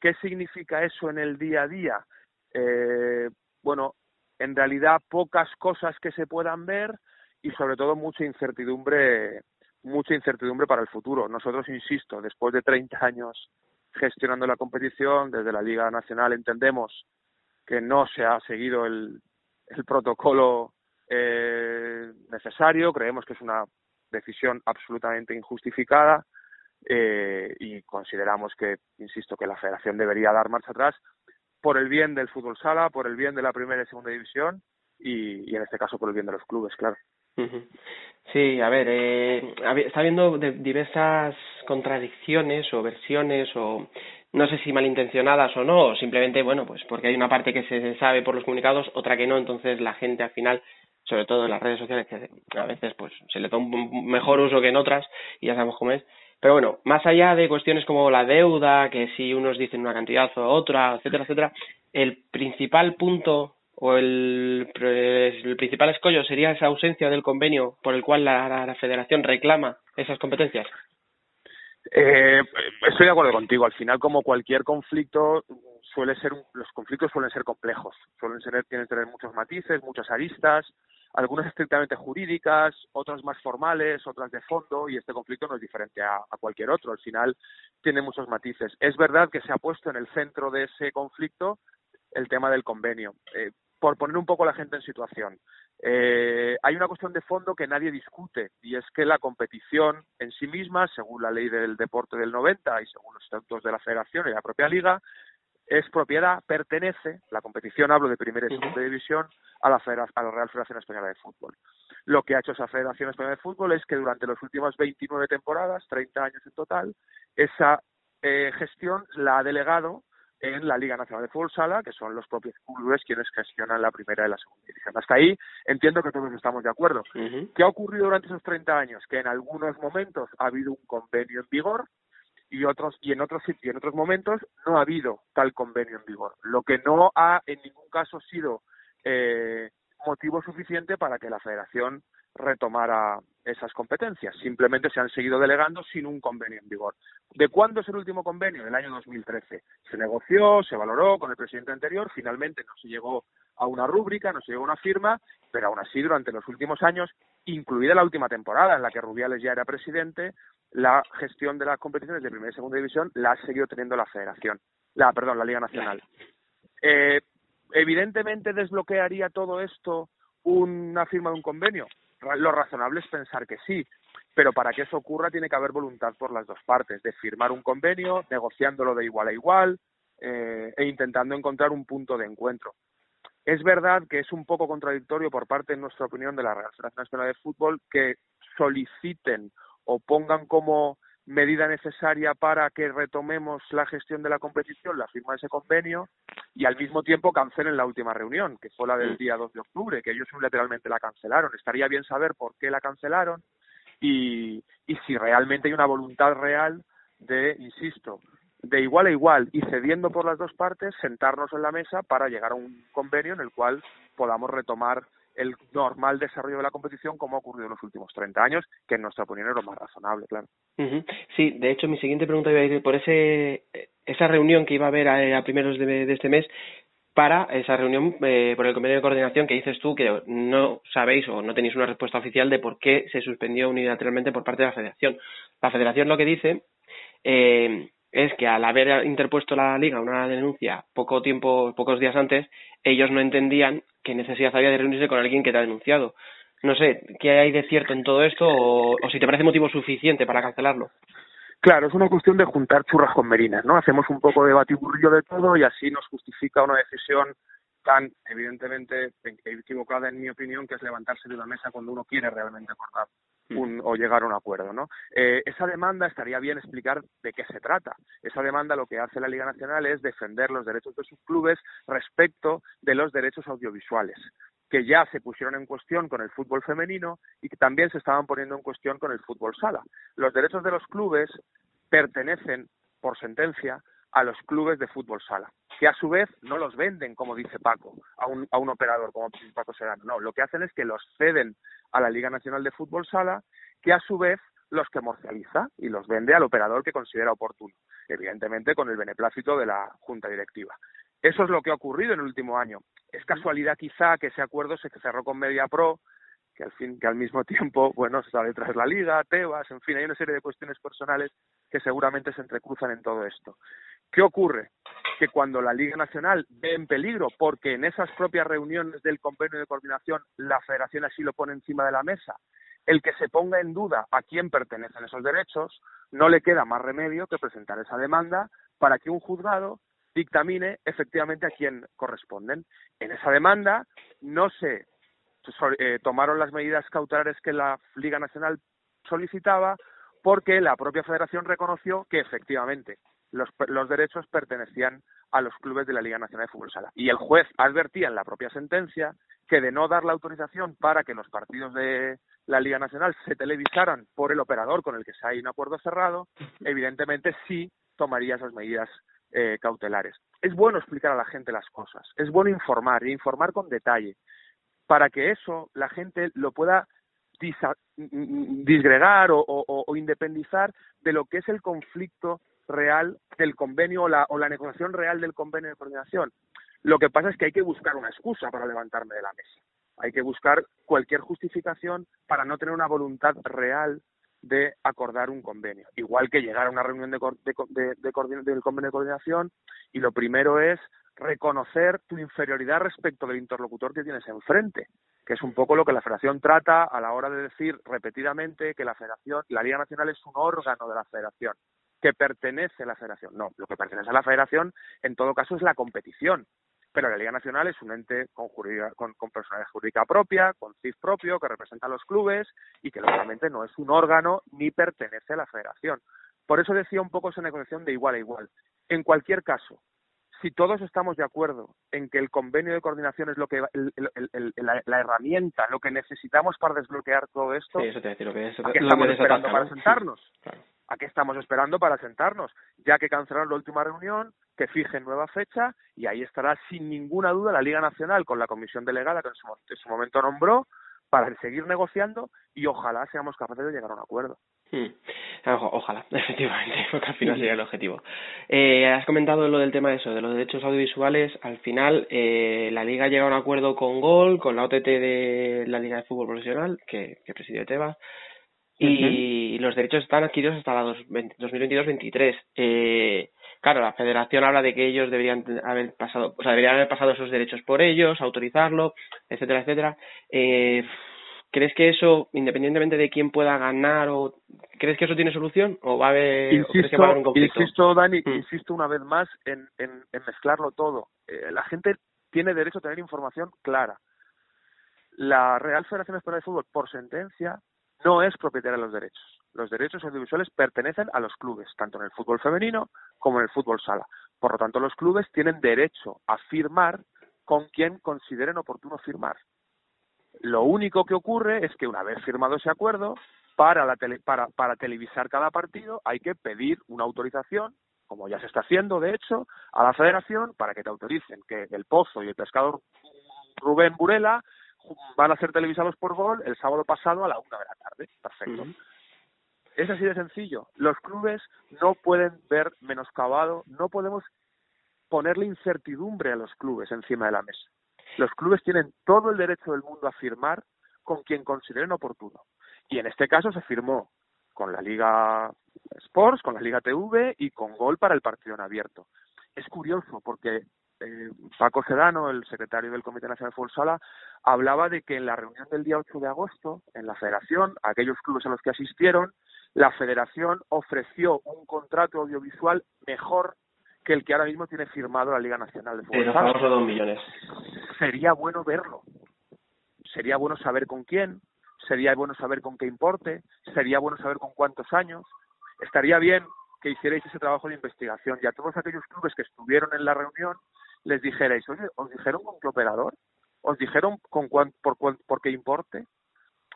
¿Qué significa eso en el día a día? Eh, bueno, en realidad pocas cosas que se puedan ver y sobre todo mucha incertidumbre, mucha incertidumbre para el futuro. Nosotros, insisto, después de 30 años gestionando la competición, desde la Liga Nacional entendemos que no se ha seguido el, protocolo eh, necesario, creemos que es una decisión absolutamente injustificada eh, y consideramos que, insisto, que la federación debería dar marcha atrás por el bien del fútbol sala, por el bien de la primera y segunda división y, y en este caso por el bien de los clubes, claro. Sí, a ver, eh, está habiendo diversas contradicciones o versiones o no sé si malintencionadas o no, o simplemente, bueno, pues porque hay una parte que se sabe por los comunicados, otra que no, entonces la gente al final, sobre todo en las redes sociales, que a veces pues se le da un mejor uso que en otras, y ya sabemos cómo es, pero bueno, más allá de cuestiones como la deuda, que si unos dicen una cantidad o otra, etcétera, etcétera, el principal punto o el, el principal escollo sería esa ausencia del convenio por el cual la, federación reclama esas competencias. Eh, estoy de acuerdo contigo. Al final, como cualquier conflicto, suele ser los conflictos suelen ser complejos, suelen ser, tienen que tener muchos matices, muchas aristas, algunas estrictamente jurídicas, otras más formales, otras de fondo, y este conflicto no es diferente a, cualquier otro. Al final tiene muchos matices. Es verdad que se ha puesto en el centro de ese conflicto el tema del convenio. Eh, por poner un poco a la gente en situación, eh, hay una cuestión de fondo que nadie discute y es que la competición en sí misma, según la ley del deporte del 90 y según los estatutos de la federación y la propia liga, es propiedad, pertenece, la competición, hablo de primera y segunda división, a la, a la Real Federación Española de Fútbol. Lo que ha hecho esa Federación Española de Fútbol es que durante las últimas 29 temporadas, 30 años en total, esa eh, gestión la ha delegado en la Liga Nacional de Fútbol Sala, que son los propios clubes quienes gestionan la primera y la segunda división. Hasta ahí entiendo que todos estamos de acuerdo. ¿Qué ha ocurrido durante esos 30 años? Que en algunos momentos ha habido un convenio en vigor y otros y en otros y en otros momentos no ha habido tal convenio en vigor, lo que no ha en ningún caso sido eh, motivo suficiente para que la Federación retomara esas competencias. Simplemente se han seguido delegando sin un convenio en vigor. ¿De cuándo es el último convenio? Del año 2013. Se negoció, se valoró con el presidente anterior, finalmente no se llegó a una rúbrica, no se llegó a una firma, pero aún así durante los últimos años, incluida la última temporada en la que Rubiales ya era presidente, la gestión de las competiciones de primera y segunda división la ha seguido teniendo la Federación, la perdón, la Liga Nacional. Eh, evidentemente desbloquearía todo esto una firma de un convenio. Lo razonable es pensar que sí, pero para que eso ocurra tiene que haber voluntad por las dos partes, de firmar un convenio, negociándolo de igual a igual eh, e intentando encontrar un punto de encuentro. Es verdad que es un poco contradictorio por parte, en nuestra opinión, de la Real Federación Española de Fútbol que soliciten o pongan como medida necesaria para que retomemos la gestión de la competición, la firma de ese convenio y al mismo tiempo cancelen la última reunión, que fue la del día 2 de octubre, que ellos unilateralmente la cancelaron. Estaría bien saber por qué la cancelaron y, y si realmente hay una voluntad real de, insisto, de igual a igual y cediendo por las dos partes, sentarnos en la mesa para llegar a un convenio en el cual podamos retomar el normal desarrollo de la competición como ha ocurrido en los últimos 30 años, que en nuestra opinión es lo más razonable, claro. Sí, de hecho mi siguiente pregunta iba a ir por ese, esa reunión que iba a haber a, primeros de, este mes, para esa reunión eh, por el convenio de coordinación que dices tú que no sabéis o no tenéis una respuesta oficial de por qué se suspendió unilateralmente por parte de la federación. La federación lo que dice eh, es que al haber interpuesto la liga una denuncia poco tiempo, pocos días antes, ellos no entendían qué necesidad había de reunirse con alguien que te ha denunciado. No sé, ¿qué hay de cierto en todo esto o, si te parece motivo suficiente para cancelarlo? Claro, es una cuestión de juntar churras con merinas, ¿no? Hacemos un poco de batiburrillo de todo y así nos justifica una decisión tan evidentemente equivocada en mi opinión, que es levantarse de una mesa cuando uno quiere realmente acordar un, o llegar a un acuerdo. ¿no? Eh, esa demanda estaría bien explicar de qué se trata. Esa demanda lo que hace la Liga Nacional es defender los derechos de sus clubes respecto de los derechos audiovisuales que ya se pusieron en cuestión con el fútbol femenino y que también se estaban poniendo en cuestión con el fútbol sala. Los derechos de los clubes pertenecen, por sentencia, a los clubes de fútbol sala, que a su vez no los venden, como dice Paco, a un, a un operador como Paco Serrano. No, lo que hacen es que los ceden a la Liga Nacional de Fútbol Sala, que a su vez los comercializa y los vende al operador que considera oportuno, evidentemente con el beneplácito de la Junta Directiva. Eso es lo que ha ocurrido en el último año. Es casualidad quizá que ese acuerdo se cerró con MediaPro, que al fin que al mismo tiempo, bueno, está detrás de la liga, Tebas, en fin, hay una serie de cuestiones personales que seguramente se entrecruzan en todo esto. ¿Qué ocurre? Que cuando la Liga Nacional ve en peligro, porque en esas propias reuniones del convenio de coordinación la Federación así lo pone encima de la mesa, el que se ponga en duda a quién pertenecen esos derechos, no le queda más remedio que presentar esa demanda para que un juzgado dictamine efectivamente a quién corresponden. En esa demanda no se eh, tomaron las medidas cautelares que la Liga Nacional solicitaba porque la propia federación reconoció que efectivamente los, los derechos pertenecían a los clubes de la Liga Nacional de Fútbol Sala. Y el juez advertía en la propia sentencia que de no dar la autorización para que los partidos de la Liga Nacional se televisaran por el operador con el que se hay un acuerdo cerrado, evidentemente sí tomaría esas medidas eh, cautelares. Es bueno explicar a la gente las cosas, es bueno informar y informar con detalle para que eso la gente lo pueda disgregar o, independizar de lo que es el conflicto real del convenio o la, o la negociación real del convenio de coordinación. Lo que pasa es que hay que buscar una excusa para levantarme de la mesa. Hay que buscar cualquier justificación para no tener una voluntad real de acordar un convenio. Igual que llegar a una reunión de, de, del convenio de coordinación y lo primero es reconocer tu inferioridad respecto del interlocutor que tienes enfrente, que es un poco lo que la Federación trata a la hora de decir repetidamente que la Federación, la Liga Nacional es un órgano de la Federación, que pertenece a la Federación. No, lo que pertenece a la Federación en todo caso es la competición, pero la Liga Nacional es un ente con, con, personalidad jurídica propia, con CIF propio, que representa a los clubes y que lógicamente no es un órgano ni pertenece a la Federación. Por eso decía un poco esa negociación de igual a igual. En cualquier caso, si todos estamos de acuerdo en que el convenio de coordinación es lo que la, herramienta, lo que necesitamos para desbloquear todo esto, eso te lo que ¿a qué estamos esperando para sentarnos? ¿A qué estamos esperando para sentarnos? Ya que cancelaron la última reunión, que fijen nueva fecha y ahí estará sin ninguna duda la Liga Nacional con la comisión delegada que en su momento nombró para seguir negociando y ojalá seamos capaces de llegar a un acuerdo. Hmm. ojalá, efectivamente, porque al final sería el objetivo. Eh, has comentado lo del tema de eso, de los derechos audiovisuales. Al final, eh, la Liga llega a un acuerdo con Gol, con la OTT de la Liga de Fútbol Profesional, que, que presidió Tebas, y los derechos están adquiridos hasta la 2022-23. Eh, claro, la Federación habla de que ellos deberían haber pasado, o sea, deberían haber pasado esos derechos por ellos, autorizarlo, etcétera, etcétera. Eh, ¿Crees que eso, independientemente de quién pueda ganar, o crees que eso tiene solución o va a haber, insisto, un conflicto? Insisto, Dani, mm. insisto una vez más en, en, mezclarlo todo. Eh, la gente tiene derecho a tener información clara. La Real Federación Española de Fútbol, por sentencia, no es propietaria de los derechos. Los derechos audiovisuales pertenecen a los clubes, tanto en el fútbol femenino como en el fútbol sala. Por lo tanto, los clubes tienen derecho a firmar con quien consideren oportuno firmar. Lo único que ocurre es que una vez firmado ese acuerdo, para, la para, para televisar cada partido hay que pedir una autorización, como ya se está haciendo, de hecho, a la federación para que te autoricen que el Pozo y el pescador Rubén Burela van a ser televisados por Gol el sábado pasado a la una de la tarde. Perfecto. Es así de sencillo. Los clubes no pueden ver menoscabado, no podemos ponerle incertidumbre a los clubes encima de la mesa. Los clubes tienen todo el derecho del mundo a firmar con quien consideren oportuno. Y en este caso se firmó con la Liga Sports, con la Liga TV y con Gol para el partido en abierto. Es curioso porque eh, Paco Sedano, el secretario del Comité Nacional de Fútbol Sala, hablaba de que en la reunión del día 8 de agosto, en la federación, aquellos clubes a los que asistieron, la federación ofreció un contrato audiovisual mejor que el que ahora mismo tiene firmado la Liga Nacional de Fútbol Sala. dos millones. Sería bueno verlo. Sería bueno saber con quién, sería bueno saber con qué importe, sería bueno saber con cuántos años. Estaría bien que hicierais ese trabajo de investigación y a todos aquellos clubes que estuvieron en la reunión les dijerais, oye, ¿os dijeron con qué operador? ¿Os dijeron con cuán, por, por qué importe?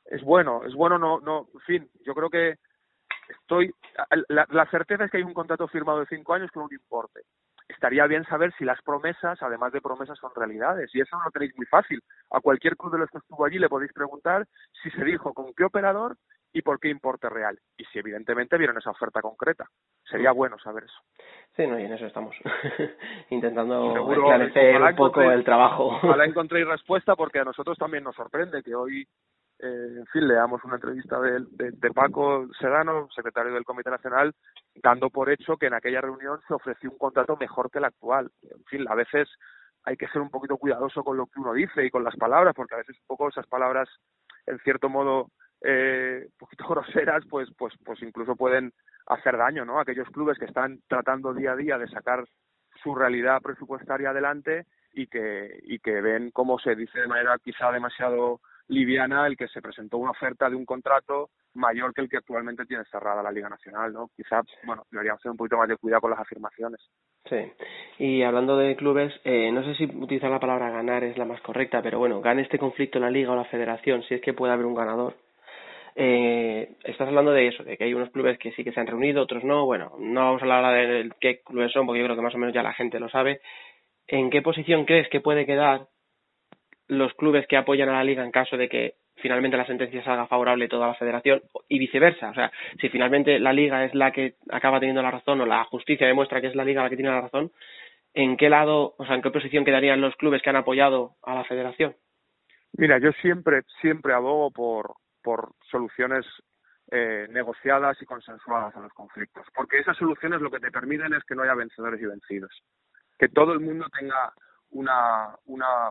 Es bueno, es bueno no, no, en fin, yo creo que estoy, la, la certeza es que hay un contrato firmado de cinco años con un importe. Estaría bien saber si las promesas, además de promesas, son realidades. Y eso no lo tenéis muy fácil. A cualquier club de los que estuvo allí le podéis preguntar si se dijo con qué operador y por qué importe real. Y si evidentemente vieron esa oferta concreta. Sería bueno saber eso. Sí, no, y en eso estamos. Intentando esclarecer un poco el trabajo. Ojalá encontréis respuesta porque a nosotros también nos sorprende que hoy, eh, en fin, leamos una entrevista de, Paco Sedano, secretario del Comité Nacional, dando por hecho que en aquella reunión se ofreció un contrato mejor que el actual. En fin, a veces hay que ser un poquito cuidadoso con lo que uno dice y con las palabras, porque a veces un poco esas palabras, en cierto modo, eh, un poquito groseras, pues, pues, pues incluso pueden hacer daño, ¿no? Aquellos clubes que están tratando día a día de sacar su realidad presupuestaria adelante y que, y que ven cómo se dice de manera quizá demasiado liviana el que se presentó una oferta de un contrato mayor que el que actualmente tiene cerrada la Liga Nacional, ¿no? Quizá, bueno, deberíamos tener un poquito más de cuidado con las afirmaciones. Sí, y hablando de clubes, eh, no sé si utilizar la palabra ganar es la más correcta, pero bueno, gane este conflicto la Liga o la Federación, si es que puede haber un ganador, eh, estás hablando de eso, de que hay unos clubes que sí que se han reunido, otros no. Bueno, no vamos a hablar de qué clubes son, porque yo creo que más o menos ya la gente lo sabe. ¿En qué posición crees que puede quedar los clubes que apoyan a la liga en caso de que finalmente la sentencia salga favorable toda la federación y viceversa. O sea, si finalmente la liga es la que acaba teniendo la razón o la justicia demuestra que es la liga la que tiene la razón, ¿en qué lado, o sea, en qué posición quedarían los clubes que han apoyado a la federación? Mira, yo siempre, siempre abogo por, por soluciones eh, negociadas y consensuadas a los conflictos, porque esas soluciones lo que te permiten es que no haya vencedores y vencidos, que todo el mundo tenga una, una,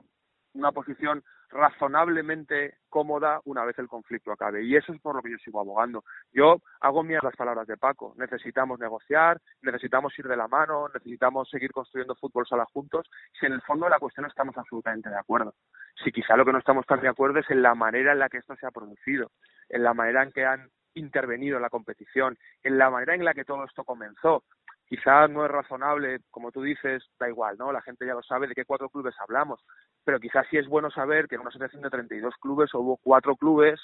una posición razonablemente cómoda una vez el conflicto acabe. Y eso es por lo que yo sigo abogando. Yo hago mías las palabras de Paco. Necesitamos negociar, necesitamos ir de la mano, necesitamos seguir construyendo fútbol sala juntos. Si en el fondo de la cuestión estamos absolutamente de acuerdo. Si quizá lo que no estamos tan de acuerdo es en la manera en la que esto se ha producido, en la manera en que han intervenido en la competición, en la manera en la que todo esto comenzó. Quizás no es razonable, como tú dices, da igual, ¿no? La gente ya lo sabe de qué cuatro clubes hablamos, pero quizás sí es bueno saber que en una asociación de 32 clubes hubo cuatro clubes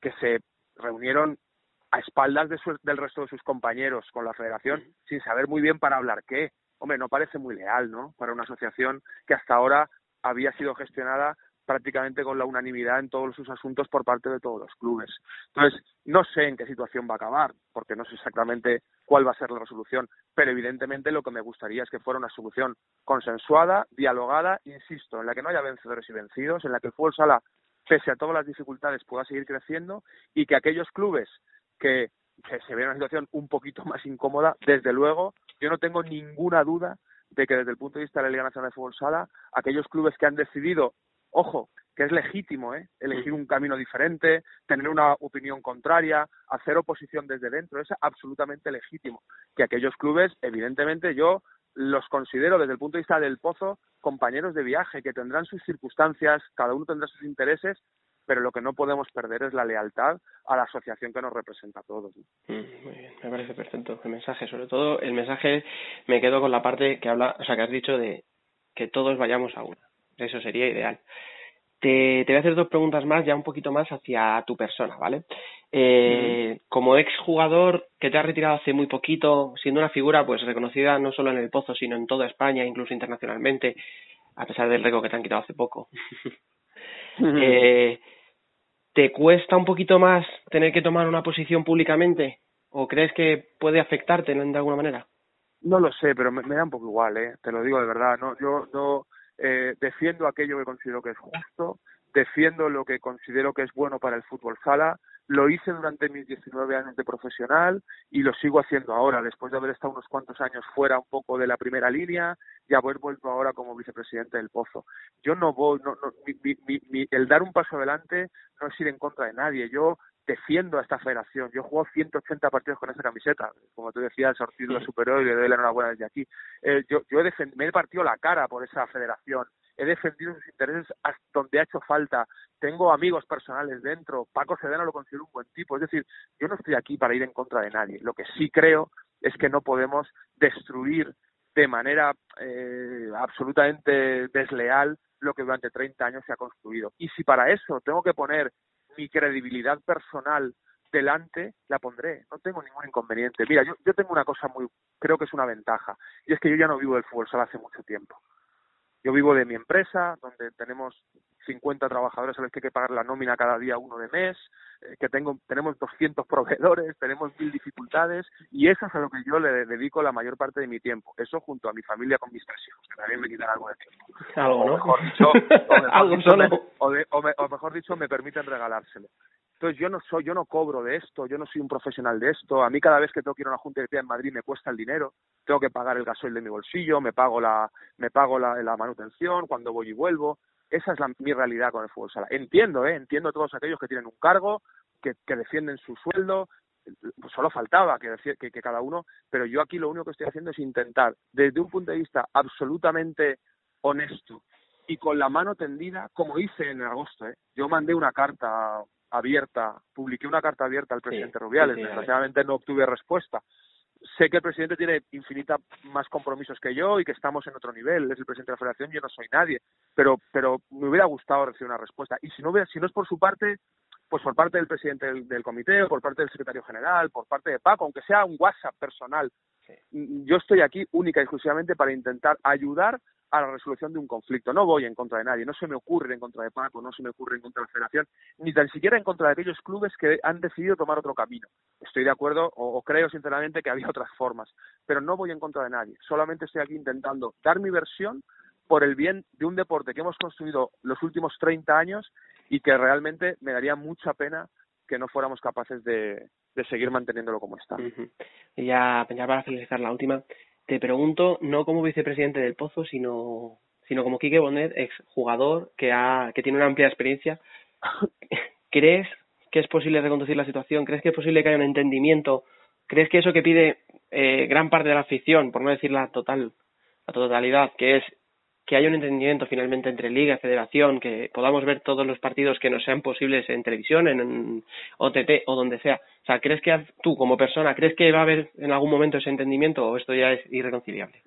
que se reunieron a espaldas de del resto de sus compañeros con la federación sin saber muy bien para hablar qué. Hombre, no parece muy leal, ¿no? Para una asociación que hasta ahora había sido gestionada prácticamente con la unanimidad en todos sus asuntos por parte de todos los clubes. Entonces, no sé en qué situación va a acabar, porque no sé exactamente cuál va a ser la resolución, pero evidentemente lo que me gustaría es que fuera una solución consensuada, dialogada, insisto, en la que no haya vencedores y vencidos, en la que el fútbol sala, pese a todas las dificultades, pueda seguir creciendo y que aquellos clubes que, se ven en una situación un poquito más incómoda, desde luego, yo no tengo ninguna duda de que desde el punto de vista de la Liga Nacional de Fútbol Sala, aquellos clubes que han decidido ojo, que es legítimo, ¿eh? elegir un camino diferente, tener una opinión contraria, hacer oposición desde dentro, es absolutamente legítimo. Que aquellos clubes, evidentemente, yo los considero desde el punto de vista del pozo compañeros de viaje, que tendrán sus circunstancias, cada uno tendrá sus intereses, pero lo que no podemos perder es la lealtad a la asociación que nos representa a todos. Mm, muy bien, me parece perfecto el mensaje. Sobre todo el mensaje me quedo con la parte que habla, o sea, que has dicho de que todos vayamos a una. Eso sería ideal. Te, te, voy a hacer dos preguntas más, ya un poquito más hacia tu persona, ¿vale? Eh, Como exjugador que te has retirado hace muy poquito, siendo una figura pues reconocida no solo en el Pozo, sino en toda España, incluso internacionalmente, a pesar del récord que te han quitado hace poco. eh, ¿Te cuesta un poquito más tener que tomar una posición públicamente? ¿O crees que puede afectarte de alguna manera? No lo sé, pero me, me da un poco igual, ¿eh? Te lo digo de verdad. No, yo no eh, defiendo aquello que considero que es justo, defiendo lo que considero que es bueno para el fútbol sala, lo hice durante mis 19 años de profesional y lo sigo haciendo ahora, después de haber estado unos cuantos años fuera un poco de la primera línea y haber vuelto ahora como vicepresidente del Pozo. Yo no voy, no, no, mi, el dar un paso adelante no es ir en contra de nadie. Yo defiendo a esta federación. Yo juego 180 partidos con esa camiseta. Como tú decías, Ortiz lo superó y le doy la enhorabuena desde aquí. Eh, yo yo he me he partido la cara por esa federación. He defendido sus intereses hasta donde ha hecho falta. Tengo amigos personales dentro. Paco Sedano lo considero un buen tipo. Es decir, yo no estoy aquí para ir en contra de nadie. Lo que sí creo es que no podemos destruir de manera eh, absolutamente desleal lo que durante 30 años se ha construido. Y si para eso tengo que poner mi credibilidad personal delante, la pondré. No tengo ningún inconveniente. Mira, yo, yo tengo una cosa muy, creo que es una ventaja, y es que yo ya no vivo del fútbol sala hace mucho tiempo. Yo vivo de mi empresa, donde tenemos 50 trabajadores a los que hay que pagar la nómina cada día uno de mes, eh, que tengo, tenemos 200 proveedores, tenemos mil dificultades y eso es a lo que yo le dedico la mayor parte de mi tiempo. Eso junto a mi familia con mis tres hijos, que también me quitan algo de tiempo. Algo, ¿no? O mejor dicho, o mejor dicho, me permiten regalárselo. Entonces yo no soy, yo no cobro de esto, yo no soy un profesional de esto. A mí cada vez que tengo que ir a una junta de en Madrid me cuesta el dinero. Tengo que pagar el gasoil de mi bolsillo, me pago la, me pago la, la manutención cuando voy y vuelvo. Esa es la, mi realidad con el fútbol sala. Entiendo, ¿eh? entiendo a todos aquellos que tienen un cargo, que, que defienden su sueldo, pues solo faltaba que, que, que cada uno, pero yo aquí lo único que estoy haciendo es intentar, desde un punto de vista absolutamente honesto y con la mano tendida, como hice en agosto, ¿eh? yo mandé una carta abierta, publiqué una carta abierta al presidente Rubiales, desgraciadamente no obtuve respuesta, sé que el presidente tiene infinita más compromisos que yo y que estamos en otro nivel. Es el presidente de la federación, yo no soy nadie. Pero, pero me hubiera gustado recibir una respuesta. Y si no, si no es por su parte, pues por parte del presidente del, comité, o por parte del secretario general, por parte de Paco, aunque sea un WhatsApp personal. Yo estoy aquí única y exclusivamente para intentar ayudar a la resolución de un conflicto. No voy en contra de nadie, no se me ocurre en contra de Paco, no se me ocurre en contra de la federación, ni tan siquiera en contra de aquellos clubes que han decidido tomar otro camino. Estoy de acuerdo o, creo sinceramente que había otras formas, pero no voy en contra de nadie. Solamente estoy aquí intentando dar mi versión por el bien de un deporte que hemos construido los últimos 30 años y que realmente me daría mucha pena que no fuéramos capaces de, seguir manteniéndolo como está. Y ya, para finalizar la última, te pregunto, no como vicepresidente del Pozo, sino, sino como Quique Bonet, exjugador que, ha, que tiene una amplia experiencia, ¿crees que es posible reconducir la situación? ¿Crees que es posible que haya un entendimiento? ¿Crees que eso que pide eh, gran parte de la afición, por no decir la total, la totalidad, que es que haya un entendimiento finalmente entre liga y federación, que podamos ver todos los partidos que nos sean posibles en televisión, en OTT o donde sea. O sea, ¿crees que tú como persona, crees que va a haber en algún momento ese entendimiento o esto ya es irreconciliable?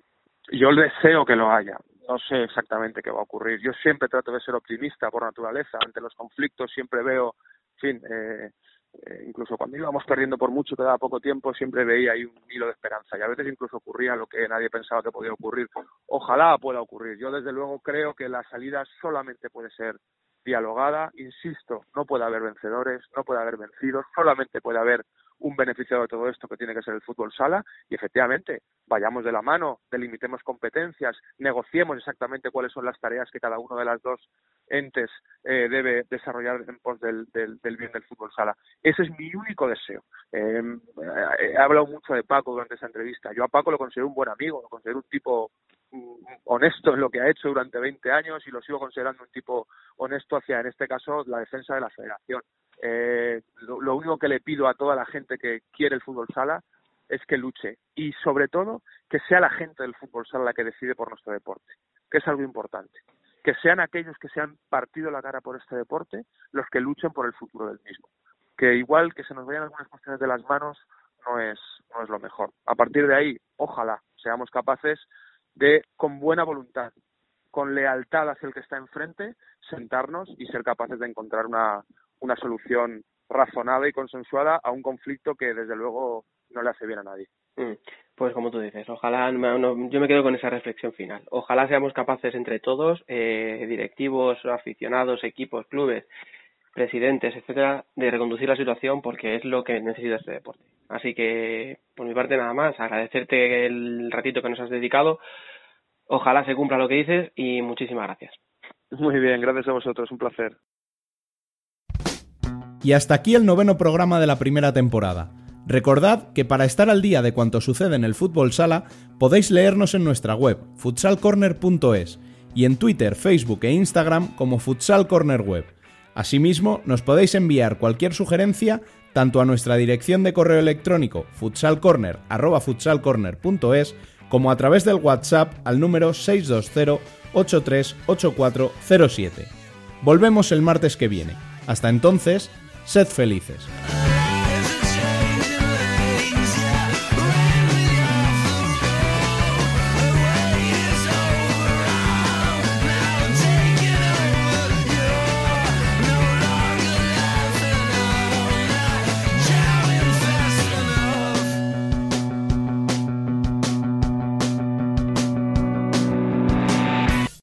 Yo deseo que lo haya. No sé exactamente qué va a ocurrir. Yo siempre trato de ser optimista por naturaleza. Ante los conflictos siempre veo, en fin, eh, eh, incluso cuando íbamos perdiendo por mucho, que daba poco tiempo, siempre veía ahí un hilo de esperanza y a veces incluso ocurría lo que nadie pensaba que podía ocurrir. Ojalá pueda ocurrir. Yo desde luego creo que la salida solamente puede ser dialogada. Insisto, no puede haber vencedores, no puede haber vencidos, solamente puede haber un beneficiado de todo esto que tiene que ser el fútbol sala y efectivamente vayamos de la mano, delimitemos competencias, negociemos exactamente cuáles son las tareas que cada uno de las dos entes eh, debe desarrollar en pos del, del, bien del fútbol sala. Ese es mi único deseo. Em, eh, he hablado mucho de Paco durante esa entrevista. Yo a Paco lo considero un buen amigo, lo considero un tipo mm, honesto en lo que ha hecho durante 20 años y lo sigo considerando un tipo honesto hacia, en este caso, la defensa de la federación. Eh, lo, único que le pido a toda la gente que quiere el fútbol sala es que luche y sobre todo que sea la gente del fútbol sala la que decide por nuestro deporte, que es algo importante. Que sean aquellos que se han partido la cara por este deporte los que luchen por el futuro del mismo. Que igual que se nos vayan algunas cuestiones de las manos no es, no es lo mejor. A partir de ahí, ojalá seamos capaces de, con buena voluntad, con lealtad hacia el que está enfrente, sentarnos y ser capaces de encontrar una, una solución razonada y consensuada a un conflicto que desde luego no le hace bien a nadie. Mm, pues como tú dices, ojalá, yo me quedo con esa reflexión final. Ojalá seamos capaces entre todos, eh, directivos, aficionados, equipos, clubes, presidentes, etcétera, de reconducir la situación porque es lo que necesita este deporte. Así que, por mi parte, nada más, agradecerte el ratito que nos has dedicado. Ojalá se cumpla lo que dices y muchísimas gracias. Muy bien, gracias a vosotros, un placer. Y hasta aquí el noveno programa de la primera temporada. Recordad que para estar al día de cuanto sucede en el fútbol sala, podéis leernos en nuestra web, futsalcorner.es, y en Twitter, Facebook e Instagram como Futsal Corner Web. Asimismo, nos podéis enviar cualquier sugerencia tanto a nuestra dirección de correo electrónico futsalcorner.es como a través del WhatsApp al número 620 838407. Volvemos el martes que viene. Hasta entonces, Sed felices.